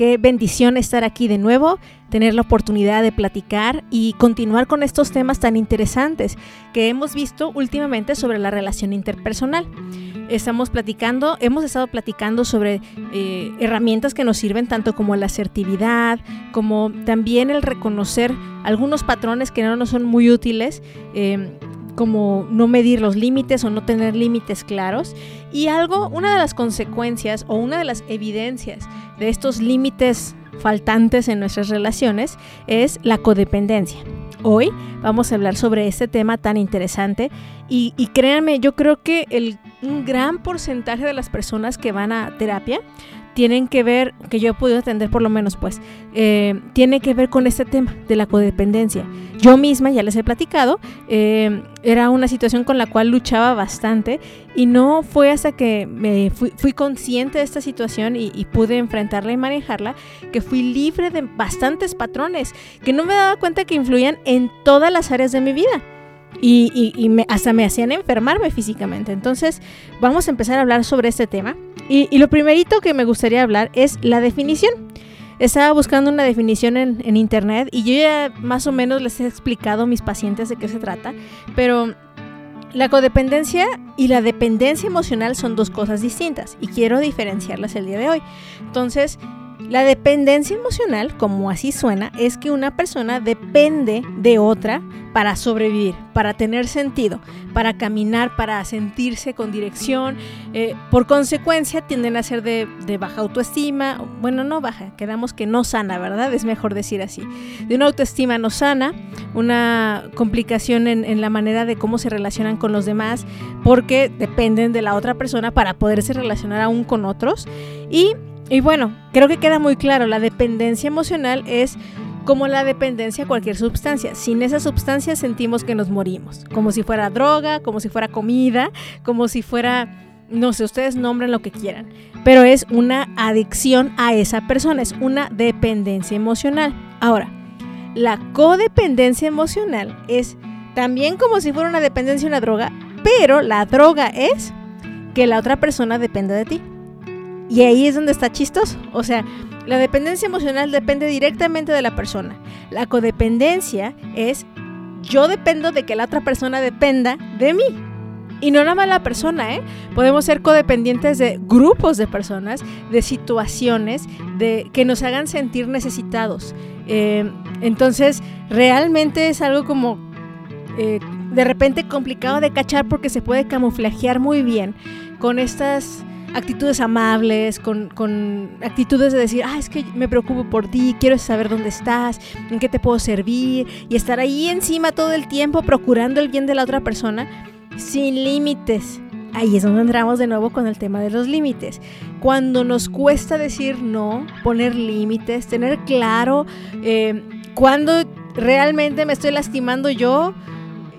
Qué bendición estar aquí de nuevo, tener la oportunidad de platicar y continuar con estos temas tan interesantes que hemos visto últimamente sobre la relación interpersonal. Estamos platicando, hemos estado platicando sobre eh, herramientas que nos sirven tanto como la asertividad, como también el reconocer algunos patrones que no nos son muy útiles. Eh, como no medir los límites o no tener límites claros. Y algo, una de las consecuencias o una de las evidencias de estos límites faltantes en nuestras relaciones es la codependencia. Hoy vamos a hablar sobre este tema tan interesante y, créanme, yo creo que el, un gran porcentaje de las personas que van a terapia tienen que ver, que yo he podido atender por lo menos, pues, eh, tiene que ver con este tema de la codependencia. Yo misma, ya les he platicado, eh, era una situación con la cual luchaba bastante y no fue hasta que me fui, consciente de esta situación y, pude enfrentarla y manejarla que fui libre de bastantes patrones que no me daba cuenta que influían en todas las áreas de mi vida y, hasta me hacían enfermarme físicamente. Entonces, vamos a empezar a hablar sobre este tema. Y, lo primerito que me gustaría hablar es la definición. Estaba buscando una definición en, en, internet y yo ya más o menos les he explicado a mis pacientes de qué se trata, pero la codependencia y la dependencia emocional son dos cosas distintas y quiero diferenciarlas el día de hoy. Entonces, la dependencia emocional, como así suena, es que una persona depende de otra para sobrevivir, para tener sentido, para caminar, para sentirse con dirección. Eh, por consecuencia, tienden a ser de, baja autoestima. Bueno, no baja, quedamos que no sana, ¿verdad? Es mejor decir así. De una autoestima no sana, una complicación en, en la manera de cómo se relacionan con los demás, porque dependen de la otra persona para poderse relacionar aún con otros. Y y bueno, creo que queda muy claro, la dependencia emocional es como la dependencia a cualquier sustancia. Sin esa sustancia sentimos que nos morimos, como si fuera droga, como si fuera comida, como si fuera, no sé, ustedes nombren lo que quieran, pero es una adicción a esa persona, es una dependencia emocional. Ahora, la codependencia emocional es también como si fuera una dependencia a una droga, pero la droga es que la otra persona dependa de ti. Y ahí es donde está chistoso. O sea, la dependencia emocional depende directamente de la persona. La codependencia es yo dependo de que la otra persona dependa de mí. Y no nada más la persona, ¿eh? Podemos ser codependientes de grupos de personas, de situaciones, de que nos hagan sentir necesitados. Eh, entonces, realmente es algo como eh, de repente complicado de cachar porque se puede camuflajear muy bien con estas actitudes amables, con, actitudes de decir, ah, es que me preocupo por ti, quiero saber dónde estás, en qué te puedo servir, y estar ahí encima todo el tiempo procurando el bien de la otra persona, sin límites. Ahí es donde entramos de nuevo con el tema de los límites. Cuando nos cuesta decir no, poner límites, tener claro eh, cuando realmente me estoy lastimando yo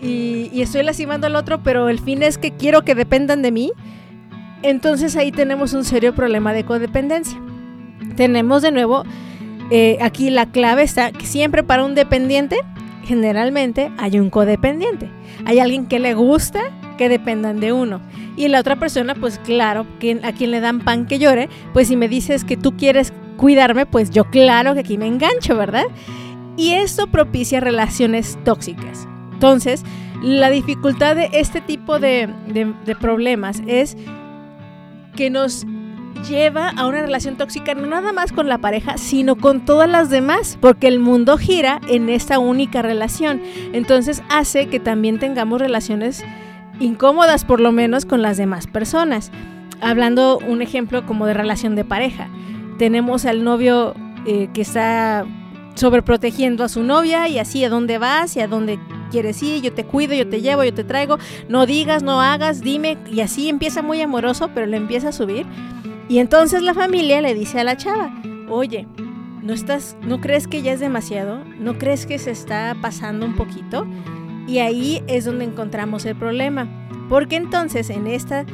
y, y estoy lastimando al otro, pero el fin es que quiero que dependan de mí entonces ahí tenemos un serio problema de codependencia. Tenemos de nuevo, eh, aquí la clave está que siempre para un dependiente, generalmente hay un codependiente. Hay alguien que le gusta que dependan de uno. Y la otra persona, pues claro, a quien le dan pan que llore, pues si me dices que tú quieres cuidarme, pues yo claro que aquí me engancho, ¿verdad? Y esto propicia relaciones tóxicas. Entonces, la dificultad de este tipo de problemas es que nos lleva a una relación tóxica no nada más con la pareja, sino con todas las demás, porque el mundo gira en esta única relación. Entonces hace que también tengamos relaciones incómodas por lo menos con las demás personas. Hablando un ejemplo como de relación de pareja. Tenemos al novio eh, que está sobreprotegiendo a su novia y así a dónde vas y a dónde quieres ir, yo te cuido, yo te llevo, yo te traigo, no digas, no hagas, dime, y así empieza muy amoroso, pero le empieza a subir. Y entonces la familia le dice a la chava, oye, ¿no, estás, ¿no crees que ya es demasiado? ¿No crees que se está pasando un poquito? Y ahí es donde encontramos el problema, Porque entonces en esta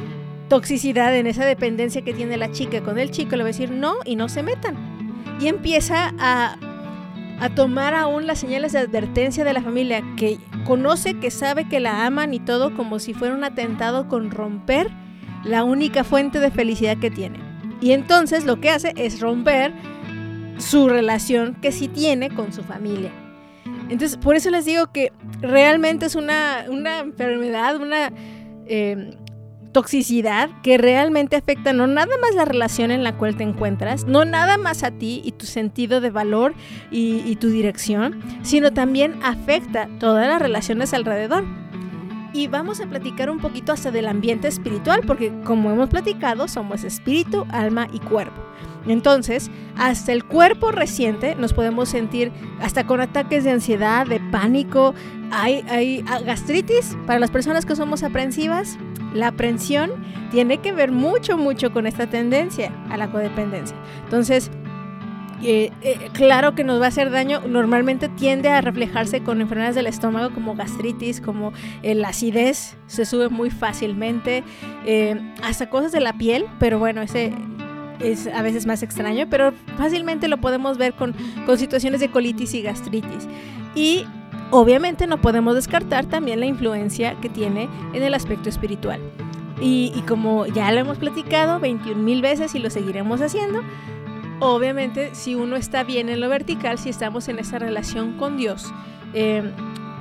toxicidad, en esa dependencia que tiene la chica con el chico, le va a decir no y no se metan. Y empieza a, a tomar aún las señales de advertencia de la familia, que conoce, que sabe que la aman y todo como si fuera un atentado con romper la única fuente de felicidad que tiene. Y entonces lo que hace es romper su relación que sí tiene con su familia. Entonces, por eso les digo que realmente es una, una enfermedad, una eh, toxicidad que realmente afecta no nada más la relación en la cual te encuentras, no nada más a ti y tu sentido de valor y, tu dirección, sino también afecta todas las relaciones alrededor. Y vamos a platicar un poquito hasta del ambiente espiritual, porque como hemos platicado, somos espíritu, alma y cuerpo. Entonces, hasta el cuerpo reciente nos podemos sentir hasta con ataques de ansiedad, de pánico, hay, hay gastritis para las personas que somos aprensivas. La aprensión tiene que ver mucho, mucho con esta tendencia a la codependencia. Entonces, eh, eh, claro que nos va a hacer daño, normalmente tiende a reflejarse con enfermedades del estómago como gastritis, como la acidez, se sube muy fácilmente, eh, hasta cosas de la piel, pero bueno, ese es a veces más extraño, pero fácilmente lo podemos ver con, con situaciones de colitis y gastritis. Y obviamente no podemos descartar también la influencia que tiene en el aspecto espiritual. Y, y como ya lo hemos platicado 21 mil veces y lo seguiremos haciendo, obviamente si uno está bien en lo vertical, si estamos en esa relación con Dios, eh,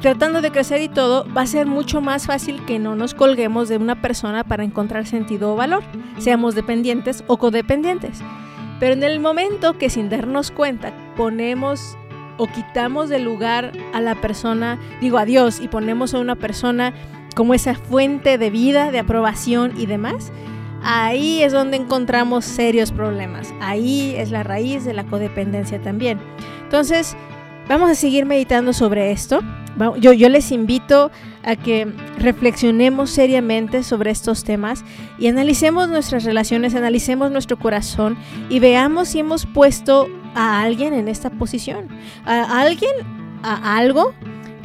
tratando de crecer y todo, va a ser mucho más fácil que no nos colguemos de una persona para encontrar sentido o valor, seamos dependientes o codependientes. Pero en el momento que sin darnos cuenta ponemos o quitamos del lugar a la persona, digo a Dios, y ponemos a una persona como esa fuente de vida, de aprobación y demás, ahí es donde encontramos serios problemas. Ahí es la raíz de la codependencia también. Entonces, vamos a seguir meditando sobre esto. Yo, les invito a que reflexionemos seriamente sobre estos temas y analicemos nuestras relaciones, analicemos nuestro corazón y veamos si hemos puesto a alguien en esta posición, a alguien, a algo,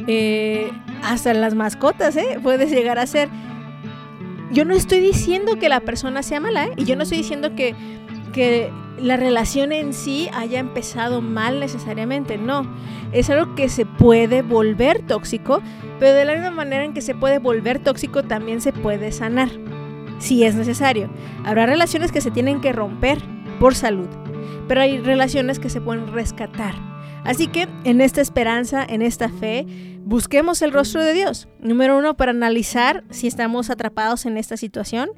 eh, hasta las mascotas, ¿eh? puedes llegar a ser. Yo no estoy diciendo que la persona sea mala, ¿eh? y yo no estoy diciendo que, que la relación en sí haya empezado mal necesariamente, no. Es algo que se puede volver tóxico, pero de la misma manera en que se puede volver tóxico también se puede sanar, si es necesario. Habrá relaciones que se tienen que romper por salud, pero hay relaciones que se pueden rescatar. Así que en esta esperanza, en esta fe, busquemos el rostro de Dios. Número uno, para analizar si estamos atrapados en esta situación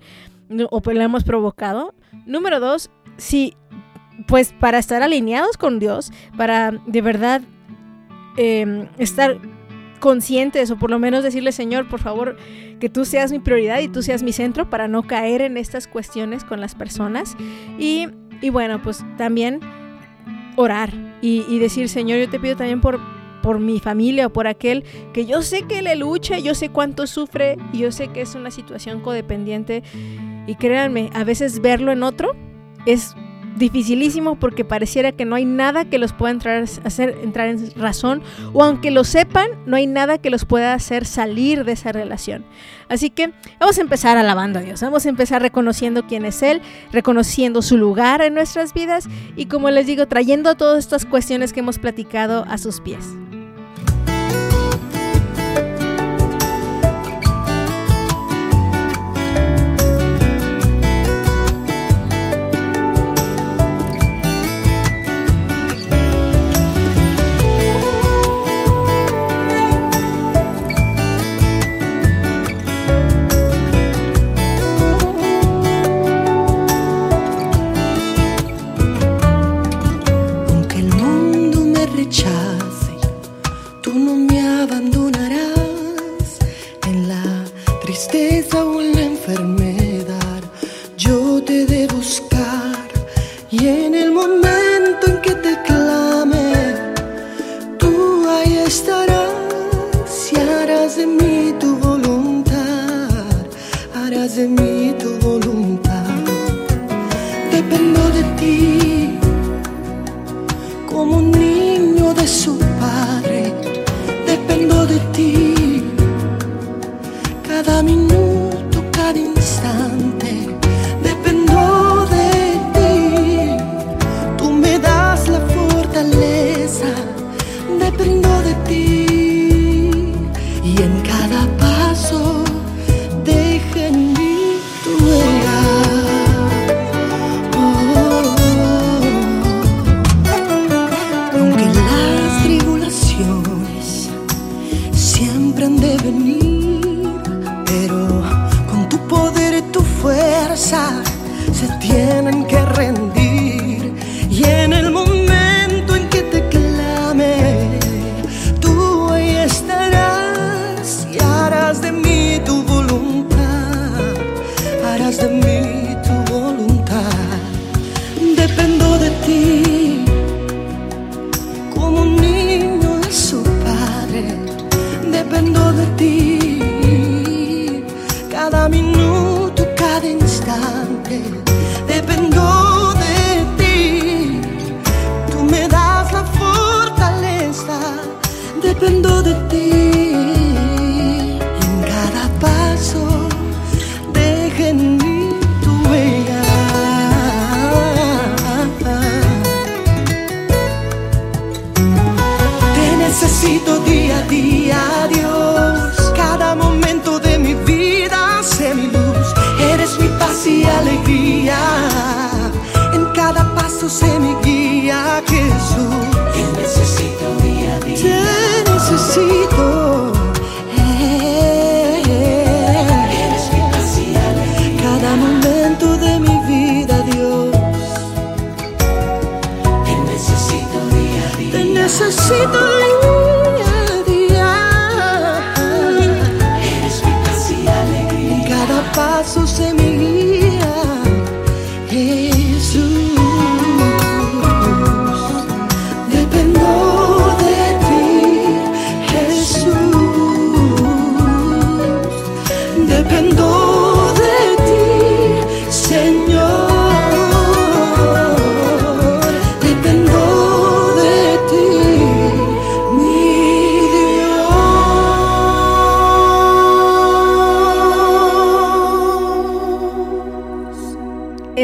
o pues la hemos provocado. Número dos, si pues para estar alineados con Dios, para de verdad em, estar conscientes o por lo menos decirle, Señor, por favor, que tú seas mi prioridad y tú seas mi centro para no caer en estas cuestiones con las personas. Y, y bueno, pues también orar y, decir, Señor, yo te pido también por, por mi familia o por aquel que yo sé que le lucha, yo sé cuánto sufre y yo sé que es una situación codependiente. Y créanme, a veces verlo en otro es dificilísimo porque pareciera que no hay nada que los pueda entrar, hacer entrar en razón o aunque lo sepan, no hay nada que los pueda hacer salir de esa relación. Así que vamos a empezar alabando a Dios, vamos a empezar reconociendo quién es Él, reconociendo su lugar en nuestras vidas y como les digo, trayendo todas estas cuestiones que hemos platicado a sus pies. Cada minuto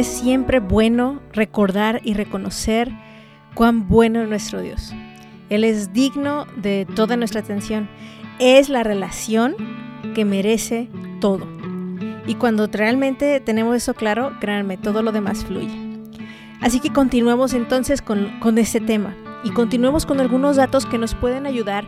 Es siempre bueno recordar y reconocer cuán bueno es nuestro Dios. Él es digno de toda nuestra atención. Es la relación que merece todo. Y cuando realmente tenemos eso claro, créanme, todo lo demás fluye. Así que continuemos entonces con, con este tema y continuemos con algunos datos que nos pueden ayudar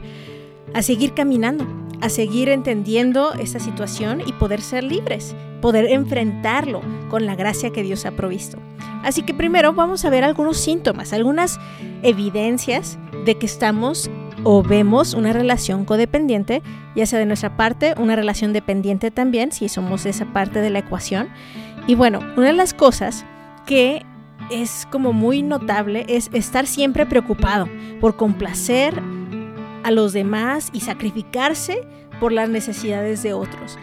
a seguir caminando, a seguir entendiendo esta situación y poder ser libres, poder enfrentarlo con la gracia que Dios ha provisto. Así que primero vamos a ver algunos síntomas, algunas evidencias de que estamos o vemos una relación codependiente, ya sea de nuestra parte, una relación dependiente también, si somos esa parte de la ecuación. Y bueno, una de las cosas que es como muy notable es estar siempre preocupado por complacer a los demás y sacrificarse por las necesidades de otros.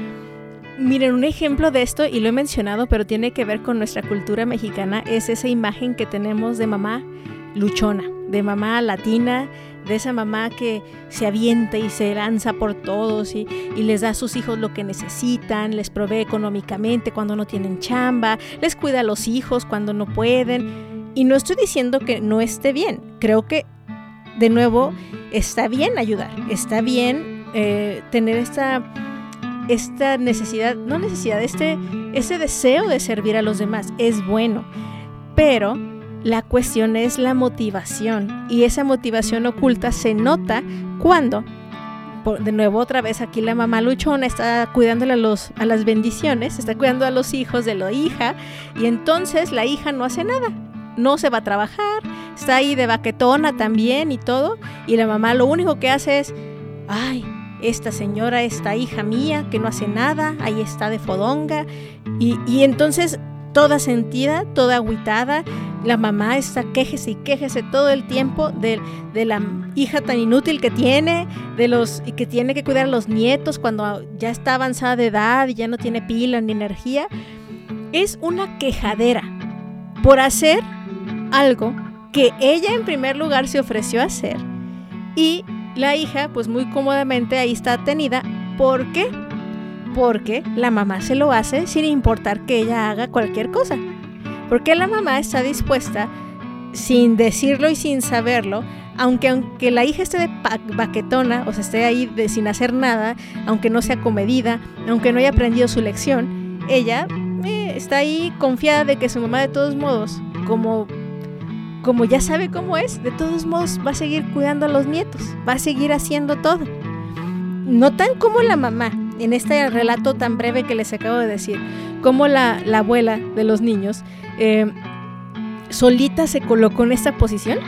Miren, un ejemplo de esto, y lo he mencionado, pero tiene que ver con nuestra cultura mexicana, es esa imagen que tenemos de mamá luchona, de mamá latina, de esa mamá que se avienta y se lanza por todos y, les da a sus hijos lo que necesitan, les provee económicamente cuando no tienen chamba, les cuida a los hijos cuando no pueden. Y no estoy diciendo que no esté bien, creo que de nuevo está bien ayudar, está bien eh, tener esta, esta necesidad, no necesidad, este, este deseo de servir a los demás, es bueno, pero la cuestión es la motivación y esa motivación oculta se nota cuando, de nuevo otra vez aquí la mamá luchona está cuidándole a, los, a las bendiciones, está cuidando a los hijos de la hija y entonces la hija no hace nada, no se va a trabajar, está ahí de baquetona también y todo y la mamá lo único que hace es, ay, esta señora, esta hija mía que no hace nada, ahí está de fodonga y, y entonces toda sentida, toda agüitada. La mamá está quejese y quejese todo el tiempo de, de, la hija tan inútil que tiene, de los y que tiene que cuidar a los nietos cuando ya está avanzada de edad y ya no tiene pila ni energía. Es una quejadera por hacer algo que ella en primer lugar se ofreció a hacer y la hija pues muy cómodamente ahí está tenida. ¿Por qué? porque la mamá se lo hace sin importar que ella haga cualquier cosa. Porque la mamá está dispuesta, sin decirlo y sin saberlo, aunque, aunque la hija esté de baquetona, o sea, esté ahí de, sin hacer nada, aunque no sea comedida, aunque no haya aprendido su lección, ella eh, está ahí confiada de que su mamá de todos modos, como, como ya sabe cómo es, de todos modos va a seguir cuidando a los nietos, va a seguir haciendo todo. No tan como la mamá, en este relato tan breve que les acabo de decir, cómo la, la abuela de los niños eh, solita se colocó en esta posición,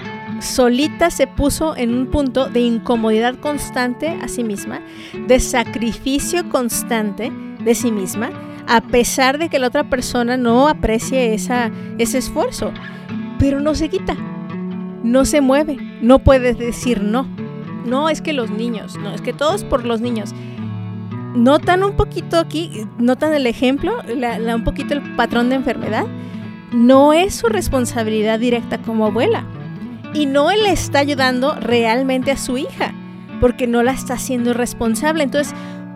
solita se puso en un punto de incomodidad constante a sí misma, de sacrificio constante de sí misma, a pesar de que la otra persona no aprecie ese esfuerzo. Pero no se quita, no se mueve, no puedes decir no. No es que los niños, no, es que todos por los niños. Notan un poquito aquí, notan el ejemplo, un poquito el patrón de enfermedad. No es su responsabilidad directa como abuela. Y no él está ayudando realmente a su hija, porque no la está haciendo responsable. Entonces,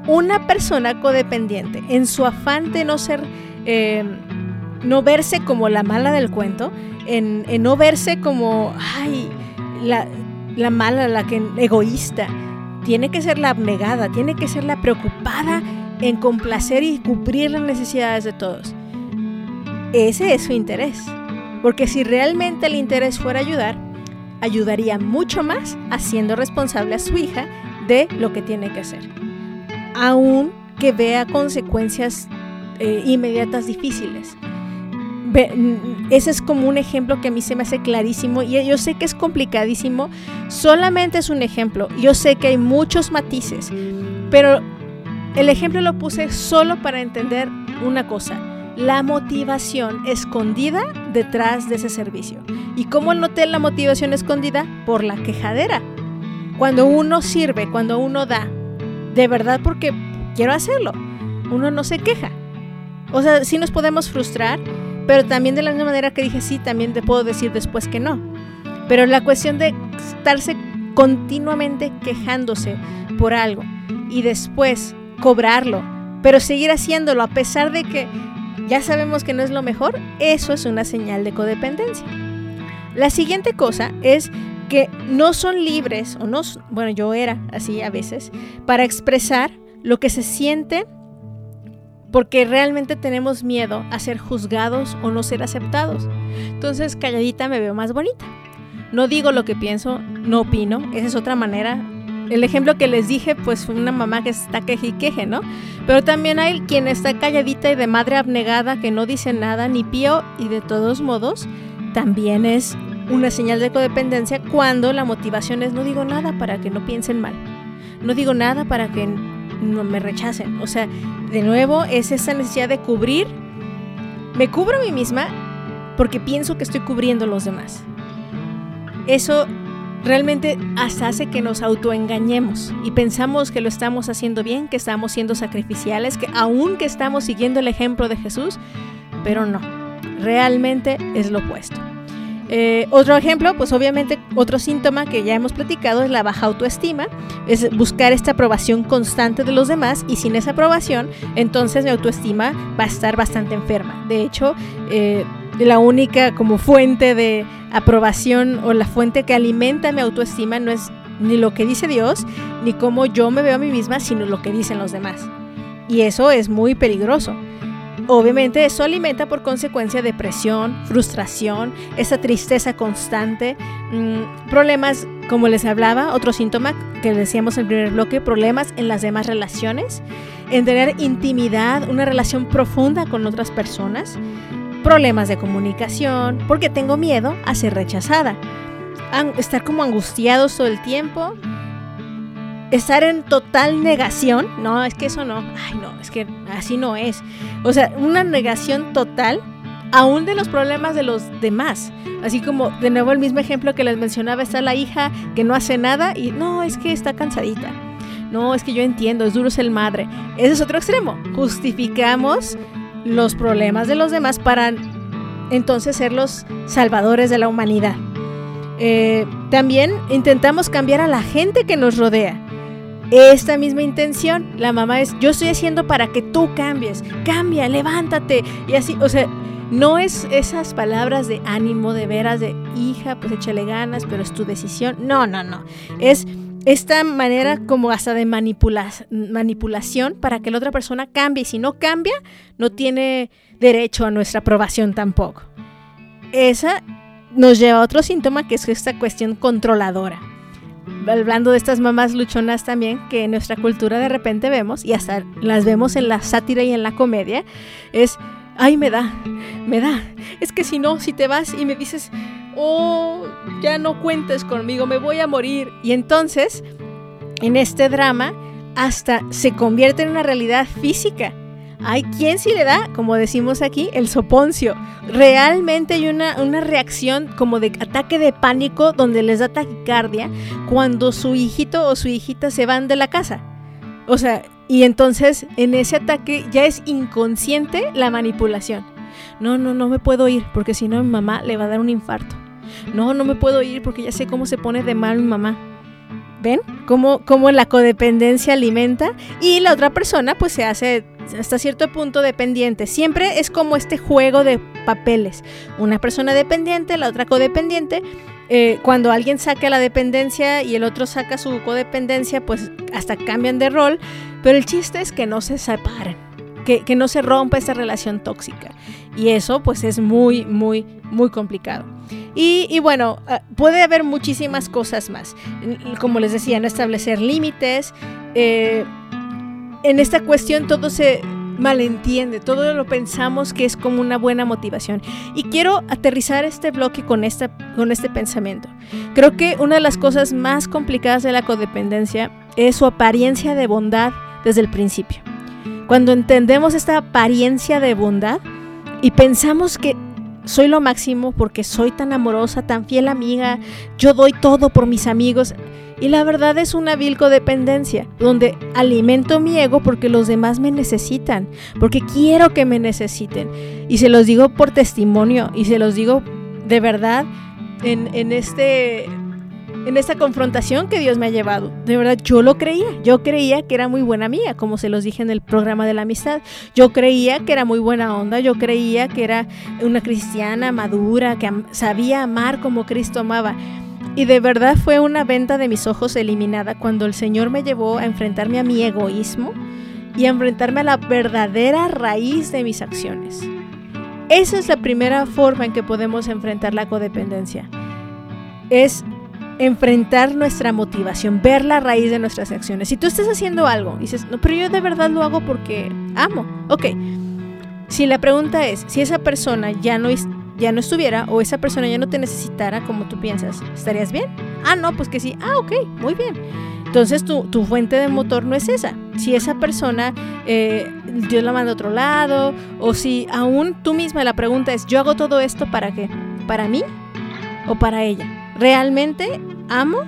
una persona codependiente, en su afán de no ser, eh, no verse como la mala del cuento, en, no verse como, ay, la, la mala, la que egoísta, tiene que ser la abnegada, tiene que ser la preocupada en complacer y cubrir las necesidades de todos. Ese es su interés. Porque si realmente el interés fuera ayudar, ayudaría mucho más haciendo responsable a su hija de lo que tiene que hacer. Aún que vea consecuencias eh, inmediatas difíciles. Ese es como un ejemplo que a mí se me hace clarísimo y yo sé que es complicadísimo, solamente es un ejemplo, yo sé que hay muchos matices, pero el ejemplo lo puse solo para entender una cosa, la motivación escondida detrás de ese servicio. ¿Y cómo noté la motivación escondida? Por la quejadera. Cuando uno sirve, cuando uno da, de verdad porque quiero hacerlo, uno no se queja. O sea, sí nos podemos frustrar, pero también de la misma manera que dije sí, también te puedo decir después que no. Pero la cuestión de estarse continuamente quejándose por algo y después cobrarlo, pero seguir haciéndolo a pesar de que ya sabemos que no es lo mejor, eso es una señal de codependencia. La siguiente cosa es que no son libres, o no, bueno, yo era así a veces, para expresar lo que se siente porque realmente tenemos miedo a ser juzgados o no ser aceptados. Entonces, calladita me veo más bonita. No digo lo que pienso, no opino, esa es otra manera el ejemplo que les dije, pues fue una mamá que está queje y queje, ¿no? Pero también hay quien está calladita y de madre abnegada que no dice nada ni pío y de todos modos también es una señal de codependencia cuando la motivación es no digo nada para que no piensen mal. No digo nada para que no me rechacen. O sea, de nuevo es esa necesidad de cubrir. Me cubro a mí misma porque pienso que estoy cubriendo a los demás. Eso realmente hasta hace que nos autoengañemos y pensamos que lo estamos haciendo bien, que estamos siendo sacrificiales, que aún que estamos siguiendo el ejemplo de Jesús, pero no, realmente es lo opuesto. Eh, otro ejemplo, pues obviamente otro síntoma que ya hemos platicado es la baja autoestima, es buscar esta aprobación constante de los demás y sin esa aprobación, entonces mi autoestima va a estar bastante enferma. De hecho, eh, la única como fuente de aprobación o la fuente que alimenta mi autoestima no es ni lo que dice Dios, ni cómo yo me veo a mí misma, sino lo que dicen los demás. Y eso es muy peligroso. Obviamente eso alimenta por consecuencia depresión, frustración, esa tristeza constante, mm, problemas, como les hablaba, otro síntoma que decíamos en el primer bloque, problemas en las demás relaciones, en tener intimidad, una relación profunda con otras personas, problemas de comunicación, porque tengo miedo a ser rechazada, estar como angustiados todo el tiempo, estar en total negación, no, es que eso no, ay no, es que así no es, o sea, una negación total aún de los problemas de los demás. Así como de nuevo el mismo ejemplo que les mencionaba, está la hija que no hace nada y no, es que está cansadita. No, es que yo entiendo, es duro ser madre. Ese es otro extremo. Justificamos los problemas de los demás para entonces ser los salvadores de la humanidad. Eh, también intentamos cambiar a la gente que nos rodea. Esta misma intención, la mamá es, yo estoy haciendo para que tú cambies, cambia, levántate. Y así, o sea, no es esas palabras de ánimo, de veras, de hija, pues échale ganas, pero es tu decisión. No, no, no. Es esta manera como hasta de manipulación para que la otra persona cambie. Y si no cambia, no tiene derecho a nuestra aprobación tampoco. Esa nos lleva a otro síntoma que es esta cuestión controladora. Hablando de estas mamás luchonas también, que en nuestra cultura de repente vemos, y hasta las vemos en la sátira y en la comedia, es, ay, me da, me da. Es que si no, si te vas y me dices, oh, ya no cuentes conmigo, me voy a morir. Y entonces, en este drama, hasta se convierte en una realidad física. Hay quien sí le da, como decimos aquí, el soponcio. Realmente hay una, una reacción como de ataque de pánico donde les da taquicardia cuando su hijito o su hijita se van de la casa. O sea, y entonces en ese ataque ya es inconsciente la manipulación. No, no, no me puedo ir porque si no mi mamá le va a dar un infarto. No, no me puedo ir porque ya sé cómo se pone de mal mi mamá. ¿Ven? Cómo, cómo la codependencia alimenta y la otra persona pues se hace hasta cierto punto dependiente. Siempre es como este juego de papeles. Una persona dependiente, la otra codependiente. Eh, cuando alguien saca la dependencia y el otro saca su codependencia, pues hasta cambian de rol. Pero el chiste es que no se separen, que, que no se rompa esta relación tóxica. Y eso pues es muy, muy, muy complicado. Y, bueno, ah, puede haber muchísimas cosas más. Como les decía, no establecer límites. Eh, en esta cuestión todo se malentiende, todo lo pensamos que es como una buena motivación. Y quiero aterrizar este bloque con, esta, con este pensamiento. Creo que una de las cosas más complicadas de la codependencia es su apariencia de bondad desde el principio. Cuando entendemos esta apariencia de bondad y pensamos que soy lo máximo porque soy tan amorosa, tan fiel amiga, yo doy todo por mis amigos. Y la verdad es una vil codependencia, donde alimento mi ego porque los demás me necesitan, porque quiero que me necesiten. Y se los digo por testimonio y se los digo de verdad en, en este en esta confrontación que Dios me ha llevado. De verdad, yo lo creía. Yo creía que era muy buena mía, como se los dije en el programa de la amistad. Yo creía que era muy buena onda. Yo creía que era una cristiana madura, que sabía amar como Cristo amaba. Y de verdad fue una venta de mis ojos eliminada cuando el Señor me llevó a enfrentarme a mi egoísmo y a enfrentarme a la verdadera raíz de mis acciones. Esa es la primera forma en que podemos enfrentar la codependencia. Es enfrentar nuestra motivación, ver la raíz de nuestras acciones. Si tú estás haciendo algo y dices, no, pero yo de verdad lo hago porque amo. Ok, si la pregunta es, si esa persona ya no, ya no estuviera o esa persona ya no te necesitara como tú piensas, ¿estarías bien? Ah, no, pues que sí. Ah, ok, muy bien. Entonces tu, tu fuente de motor no es esa. Si esa persona eh, Dios la manda a otro lado o si aún tú misma la pregunta es, yo hago todo esto para qué? ¿Para mí o para ella? ¿Realmente amo?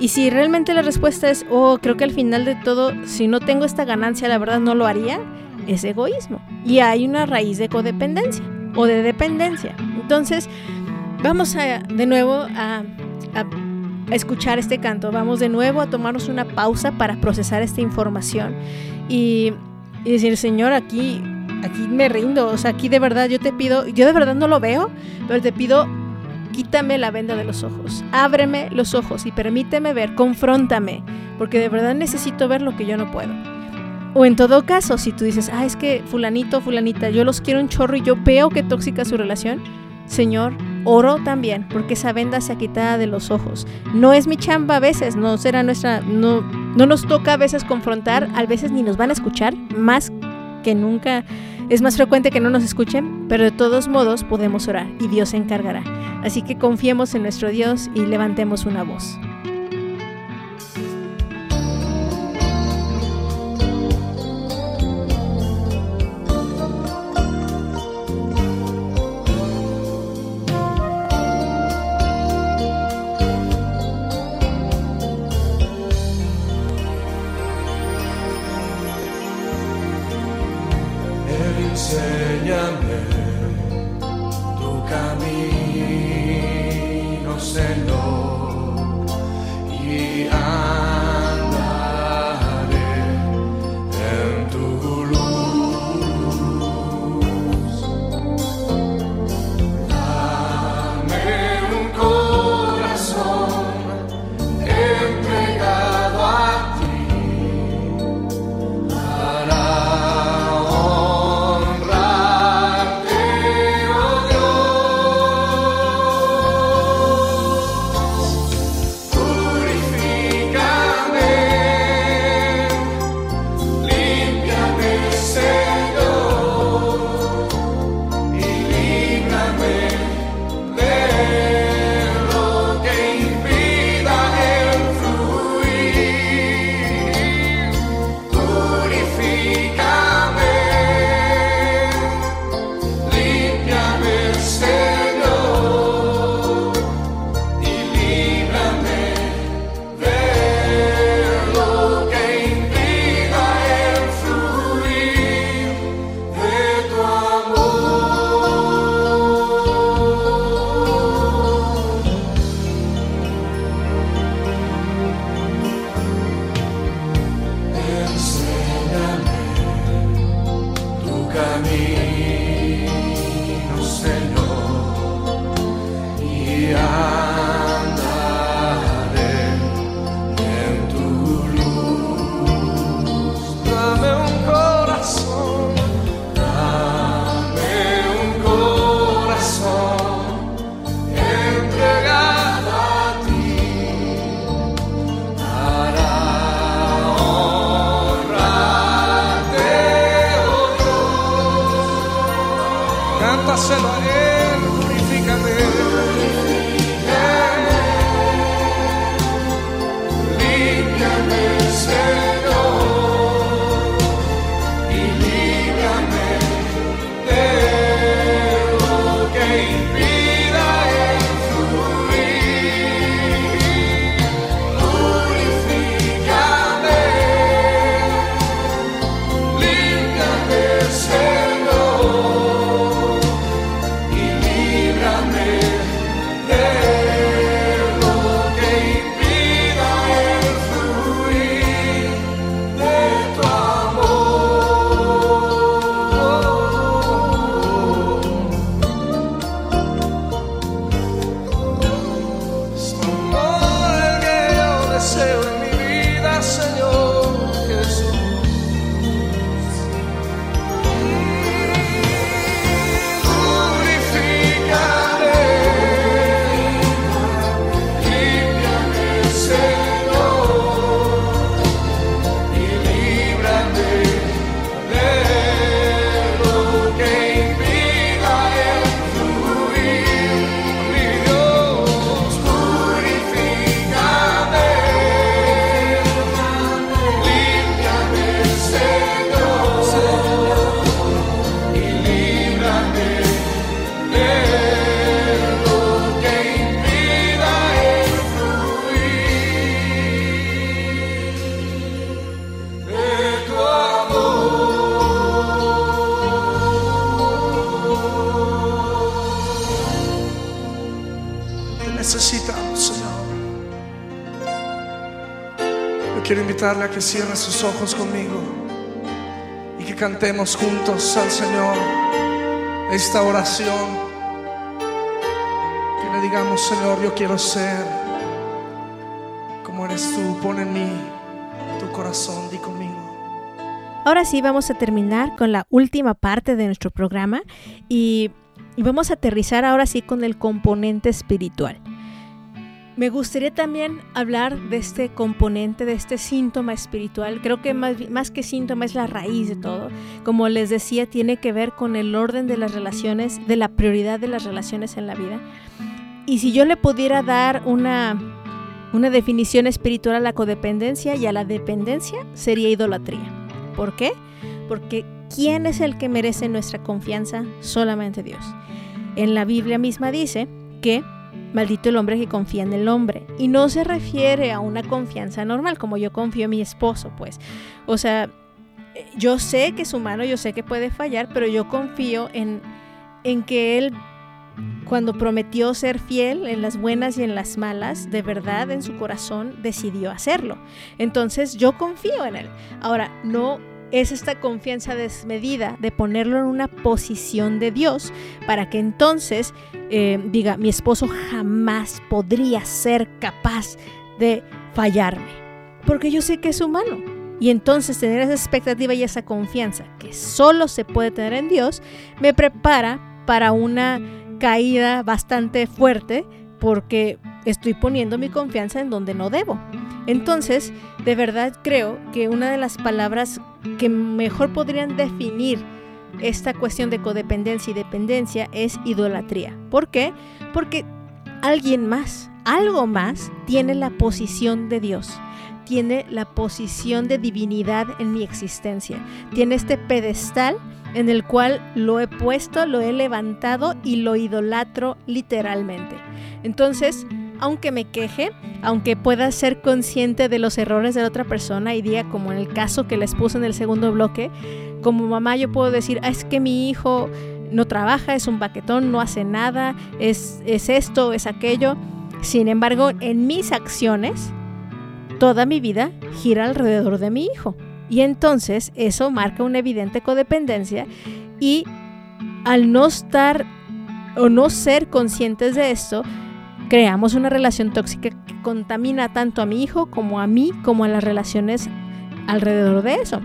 Y si realmente la respuesta es, oh, creo que al final de todo, si no tengo esta ganancia, la verdad no lo haría, es egoísmo. Y hay una raíz de codependencia o de dependencia. Entonces, vamos a, de nuevo a, escuchar este canto. Vamos de nuevo a tomarnos una pausa para procesar esta información y, y decir, Señor, aquí, aquí me rindo. O sea, aquí de verdad yo te pido, yo de verdad no lo veo, pero te pido quítame la venda de los ojos, ábreme los ojos y permíteme ver, confróntame, porque de verdad necesito ver lo que yo no puedo. O en todo caso, si tú dices, ah, es que fulanito, fulanita, yo los quiero un chorro y yo veo que tóxica su relación, Señor, oro también, porque esa venda se ha quitado de los ojos. No es mi chamba a veces, no será nuestra, no, no nos toca a veces confrontar, a veces ni nos van a escuchar, más que nunca es más frecuente que no nos escuchen, pero de todos modos podemos orar y Dios se encargará. Así que confiemos en nuestro Dios y levantemos una voz. Que cierre sus ojos conmigo y que cantemos juntos al Señor esta oración. Que le digamos, Señor, yo quiero ser como eres tú. Pon en mí tu corazón, di conmigo. Ahora sí, vamos a terminar con la última parte de nuestro programa y, y vamos a aterrizar ahora sí con el componente espiritual. Me gustaría también hablar de este componente, de este síntoma espiritual. Creo que más, que síntoma es la raíz de todo. Como les decía, tiene que ver con el orden de las relaciones, de la prioridad de las relaciones en la vida. Y si yo le pudiera dar una, una definición espiritual a la codependencia y a la dependencia, sería idolatría. ¿Por qué? Porque ¿quién es el que merece nuestra confianza? Solamente Dios. En la Biblia misma dice que Maldito el hombre que confía en el hombre. Y no se refiere a una confianza normal, como yo confío en mi esposo, pues. O sea, yo sé que es humano, yo sé que puede fallar, pero yo confío en, en que él, cuando prometió ser fiel en las buenas y en las malas, de verdad en su corazón decidió hacerlo. Entonces yo confío en él. Ahora, no es esta confianza desmedida de ponerlo en una posición de Dios para que entonces eh, diga, mi esposo jamás podría ser capaz de fallarme, porque yo sé que es humano. Y entonces tener esa expectativa y esa confianza que solo se puede tener en Dios, me prepara para una caída bastante fuerte porque estoy poniendo mi confianza en donde no debo. Entonces, de verdad creo que una de las palabras que mejor podrían definir esta cuestión de codependencia y dependencia es idolatría. ¿Por qué? Porque alguien más, algo más, tiene la posición de Dios, tiene la posición de divinidad en mi existencia, tiene este pedestal en el cual lo he puesto, lo he levantado y lo idolatro literalmente. Entonces, aunque me queje, aunque pueda ser consciente de los errores de la otra persona y diga, como en el caso que les puse en el segundo bloque, como mamá yo puedo decir, ah, es que mi hijo no trabaja, es un baquetón, no hace nada, es, es esto, es aquello. Sin embargo, en mis acciones, toda mi vida gira alrededor de mi hijo. Y entonces eso marca una evidente codependencia y al no estar o no ser conscientes de esto, creamos una relación tóxica que contamina tanto a mi hijo como a mí, como a las relaciones alrededor de eso.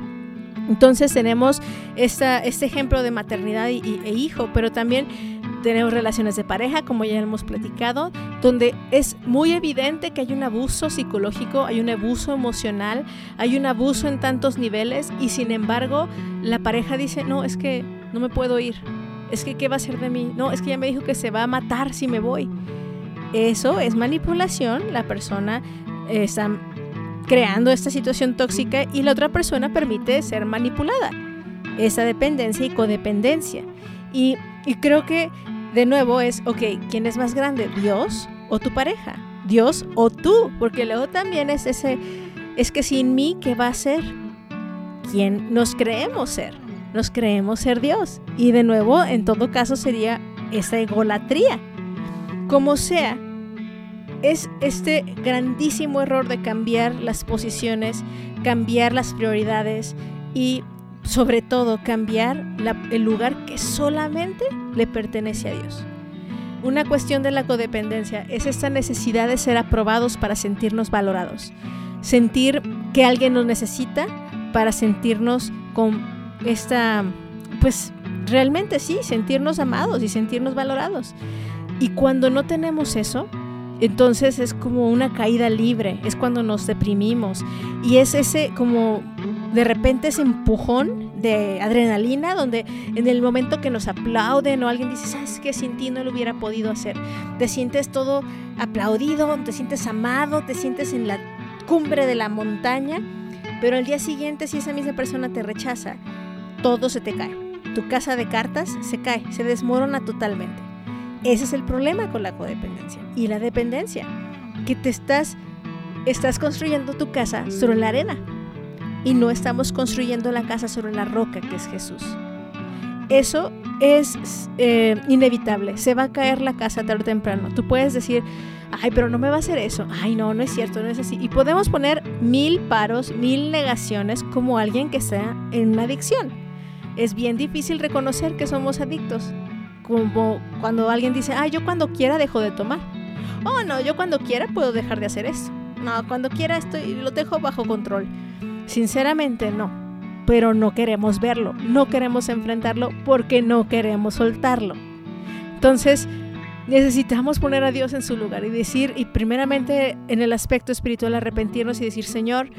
Entonces tenemos esta, este ejemplo de maternidad y, e hijo, pero también tenemos relaciones de pareja, como ya hemos platicado, donde es muy evidente que hay un abuso psicológico, hay un abuso emocional, hay un abuso en tantos niveles y sin embargo la pareja dice, no, es que no me puedo ir, es que ¿qué va a hacer de mí? No, es que ya me dijo que se va a matar si me voy. Eso es manipulación, la persona está creando esta situación tóxica y la otra persona permite ser manipulada. Esa dependencia y codependencia. Y, y creo que de nuevo es, ok, ¿quién es más grande? ¿Dios o tu pareja? ¿Dios o tú? Porque luego también es ese, es que sin mí, ¿qué va a ser? ¿Quién nos creemos ser? Nos creemos ser Dios. Y de nuevo, en todo caso, sería esa egolatría. Como sea, es este grandísimo error de cambiar las posiciones, cambiar las prioridades y sobre todo cambiar el lugar que solamente le pertenece a Dios. Una cuestión de la codependencia es esta necesidad de ser aprobados para sentirnos valorados, sentir que alguien nos necesita para sentirnos con esta, pues realmente sí, sentirnos amados y sentirnos valorados. Y cuando no tenemos eso, entonces es como una caída libre, es cuando nos deprimimos y es ese como de repente ese empujón de adrenalina donde en el momento que nos aplauden o alguien dice, ¿sabes qué? Sin ti no lo hubiera podido hacer. Te sientes todo aplaudido, te sientes amado, te sientes en la cumbre de la montaña, pero al día siguiente si esa misma persona te rechaza, todo se te cae. Tu casa de cartas se cae, se desmorona totalmente. Ese es el problema con la codependencia y la dependencia, que te estás estás construyendo tu casa sobre la arena y no estamos construyendo la casa sobre la roca que es Jesús. Eso es eh, inevitable, se va a caer la casa tarde o temprano. Tú puedes decir, ay, pero no me va a hacer eso, ay, no, no es cierto, no es así. Y podemos poner mil paros, mil negaciones como alguien que está en una adicción. Es bien difícil reconocer que somos adictos, como cuando alguien dice, ay, yo cuando quiera dejo de tomar. Oh, no, yo cuando quiera puedo dejar de hacer eso. No, cuando quiera estoy, lo dejo bajo control. Sinceramente no, pero no queremos verlo, no queremos enfrentarlo porque no queremos soltarlo. Entonces, necesitamos poner a Dios en su lugar y decir, y primeramente en el aspecto espiritual arrepentirnos y decir, Señor,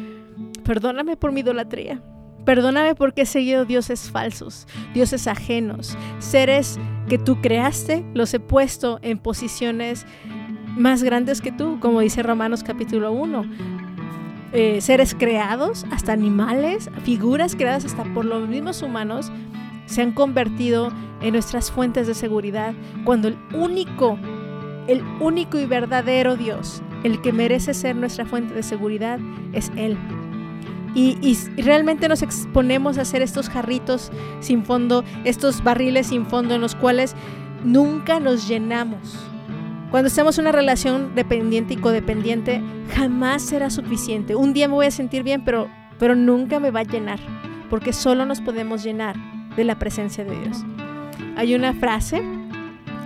perdóname por mi idolatría. Perdóname porque he seguido dioses falsos, dioses ajenos, seres que tú creaste, los he puesto en posiciones más grandes que tú, como dice Romanos capítulo 1. Eh, seres creados, hasta animales, figuras creadas hasta por los mismos humanos, se han convertido en nuestras fuentes de seguridad cuando el único, el único y verdadero Dios, el que merece ser nuestra fuente de seguridad, es Él. Y, y, realmente nos exponemos a hacer estos jarritos sin fondo, estos barriles sin fondo en los cuales nunca nos llenamos. Cuando estamos en una relación dependiente y codependiente, jamás será suficiente. Un día me voy a sentir bien, pero, pero nunca me va a llenar, porque solo nos podemos llenar de la presencia de Dios. Hay una frase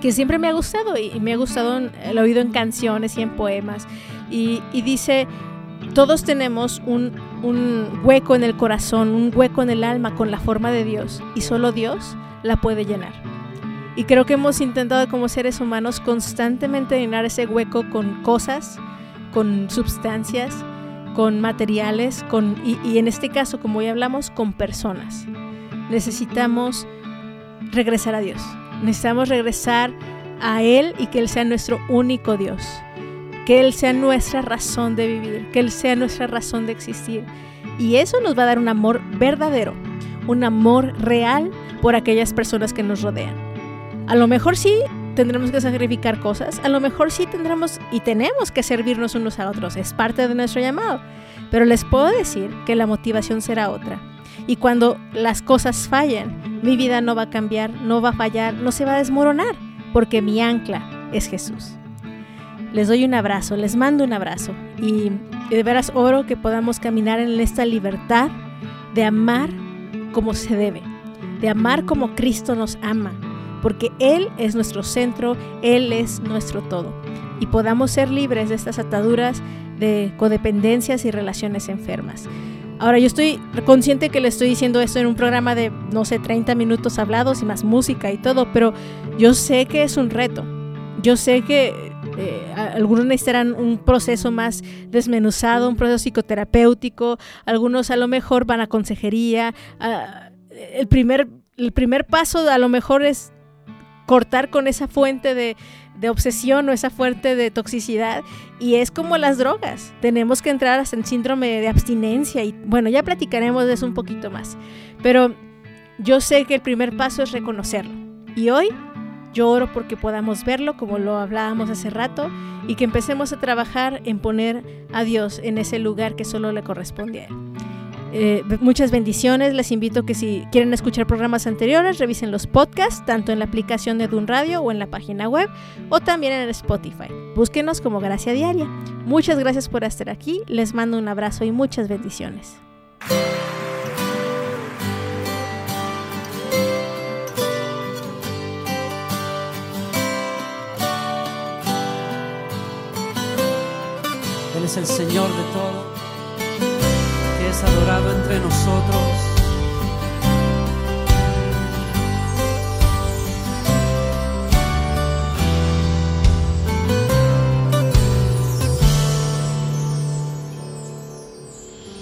que siempre me ha gustado y me ha gustado, lo he oído en canciones y en poemas, y, y dice, todos tenemos un, un hueco en el corazón, un hueco en el alma con la forma de Dios, y solo Dios la puede llenar. Y creo que hemos intentado como seres humanos constantemente llenar ese hueco con cosas, con sustancias, con materiales, con, y, en este caso, como ya hablamos, con personas. Necesitamos regresar a Dios. Necesitamos regresar a Él y que Él sea nuestro único Dios. Que Él sea nuestra razón de vivir, que Él sea nuestra razón de existir. Y eso nos va a dar un amor verdadero, un amor real por aquellas personas que nos rodean. A lo mejor sí tendremos que sacrificar cosas, a lo mejor sí tendremos y tenemos que servirnos unos a otros, es parte de nuestro llamado, pero les puedo decir que la motivación será otra. Y cuando las cosas fallen, mi vida no va a cambiar, no va a fallar, no se va a desmoronar, porque mi ancla es Jesús. Les doy un abrazo, les mando un abrazo y de veras oro que podamos caminar en esta libertad de amar como se debe, de amar como Cristo nos ama, porque Él es nuestro centro, Él es nuestro todo. y podamos ser libres de estas ataduras de codependencias y relaciones enfermas. Ahora, yo estoy consciente que le estoy diciendo esto en un programa de, no sé, 30 minutos hablados y más música y todo, pero yo sé que es un reto. Yo sé que eh, algunos necesitarán un proceso más desmenuzado, un proceso psicoterapéutico, algunos a lo mejor van a consejería. el, primer, el primer paso a lo mejor es cortar con esa fuente de, de obsesión o esa fuente de toxicidad y es como las drogas. Tenemos que entrar hasta en síndrome de abstinencia y bueno, ya platicaremos de eso un poquito más. Pero yo sé que el primer paso es reconocerlo. Y hoy yo oro porque podamos verlo como lo hablábamos hace rato y que empecemos a trabajar en poner a Dios en ese lugar que solo le corresponde a Él. Eh, muchas bendiciones. Les invito que si quieren escuchar programas anteriores, revisen los podcasts, tanto en la aplicación de Dun Radio o en la página web, o también en el Spotify. Búsquenos como Gracia Diaria. Muchas gracias por estar aquí. Les mando un abrazo y muchas bendiciones. Él es el Señor de todo es adorado entre nosotros.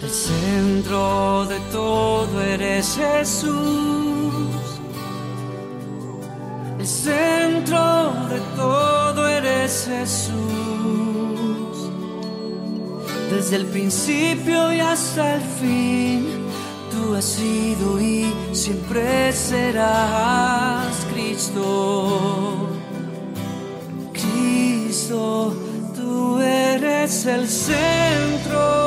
El centro de todo eres Jesús. Desde el principio y hasta el fin. Tú has sido y siempre serás Cristo. Cristo, tú eres el centro.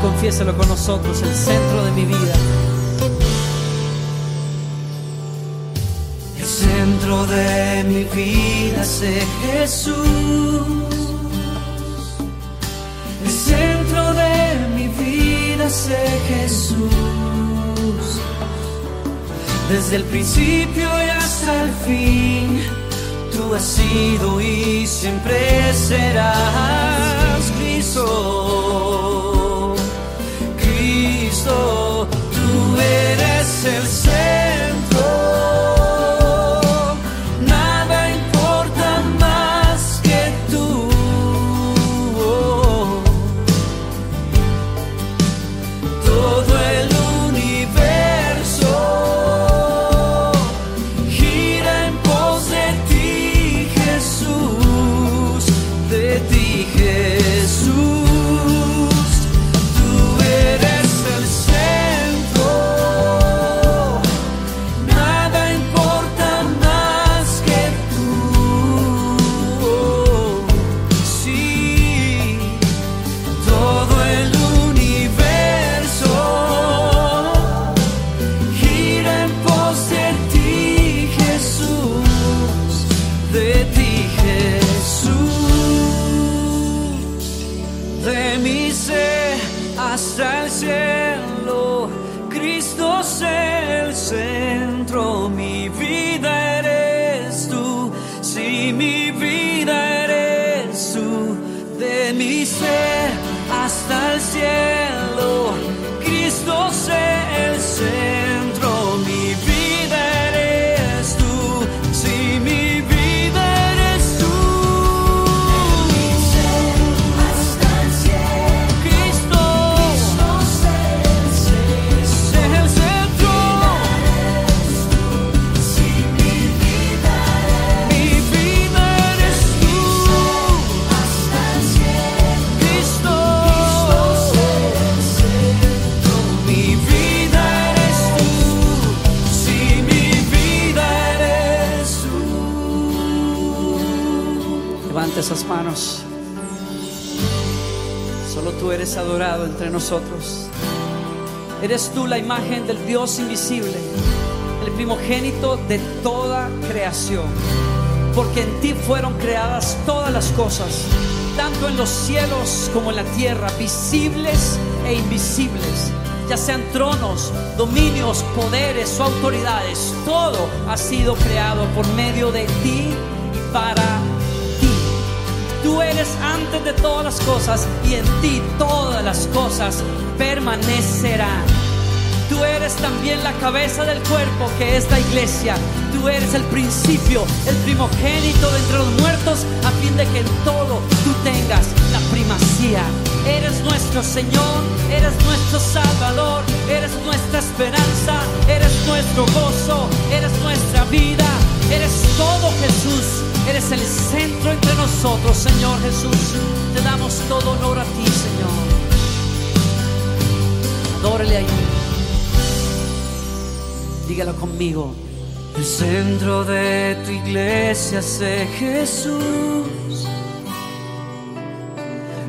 Confiésalo con nosotros, el centro de mi vida. El centro de mi vida es Jesús. El centro de mi vida es Jesús desde el principio y hasta el fin. Tú has sido y siempre serás Cristo. Cristo, tú eres el centro. vida eres tú, si mi vida eres tú, de mi ser hasta el cielo. Manos. Solo tú eres adorado entre nosotros. Eres tú la imagen del Dios invisible, el primogénito de toda creación. Porque en ti fueron creadas todas las cosas, tanto en los cielos como en la tierra, visibles e invisibles, ya sean tronos, dominios, poderes o autoridades. Todo ha sido creado por medio de ti y para ti. Tú eres antes de todas las cosas y en ti todas las cosas permanecerán. Tú eres también la cabeza del cuerpo que es la iglesia. Tú eres el principio, el primogénito de entre los muertos, a fin de que en todo tú tengas la primacía. Eres nuestro Señor, eres nuestro Salvador, eres nuestra esperanza, eres nuestro gozo, eres nuestra vida, eres todo Jesús, eres el centro entre nosotros, Señor Jesús. Te damos todo honor a ti, Señor. Adórale ahí. Dígalo conmigo. El centro de tu iglesia es Jesús.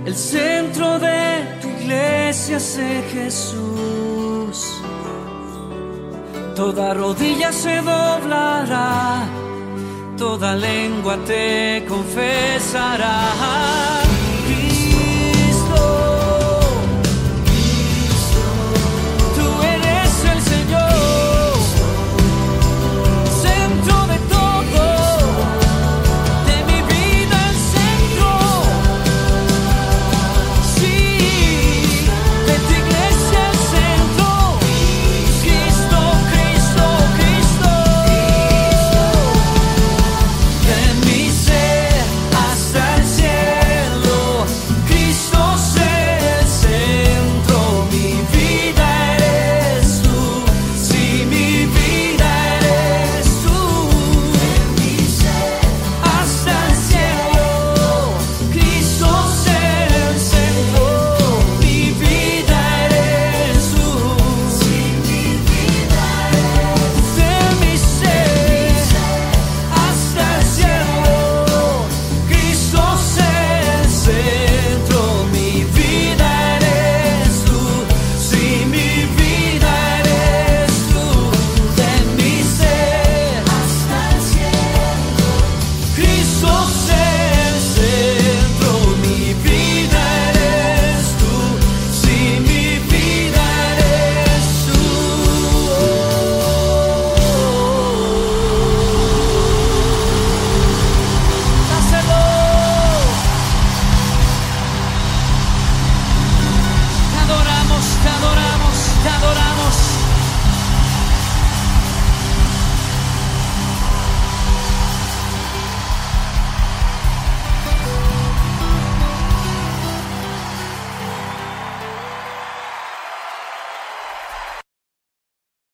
El centro de tu iglesia es Jesús. Toda rodilla se doblará, toda lengua te confesará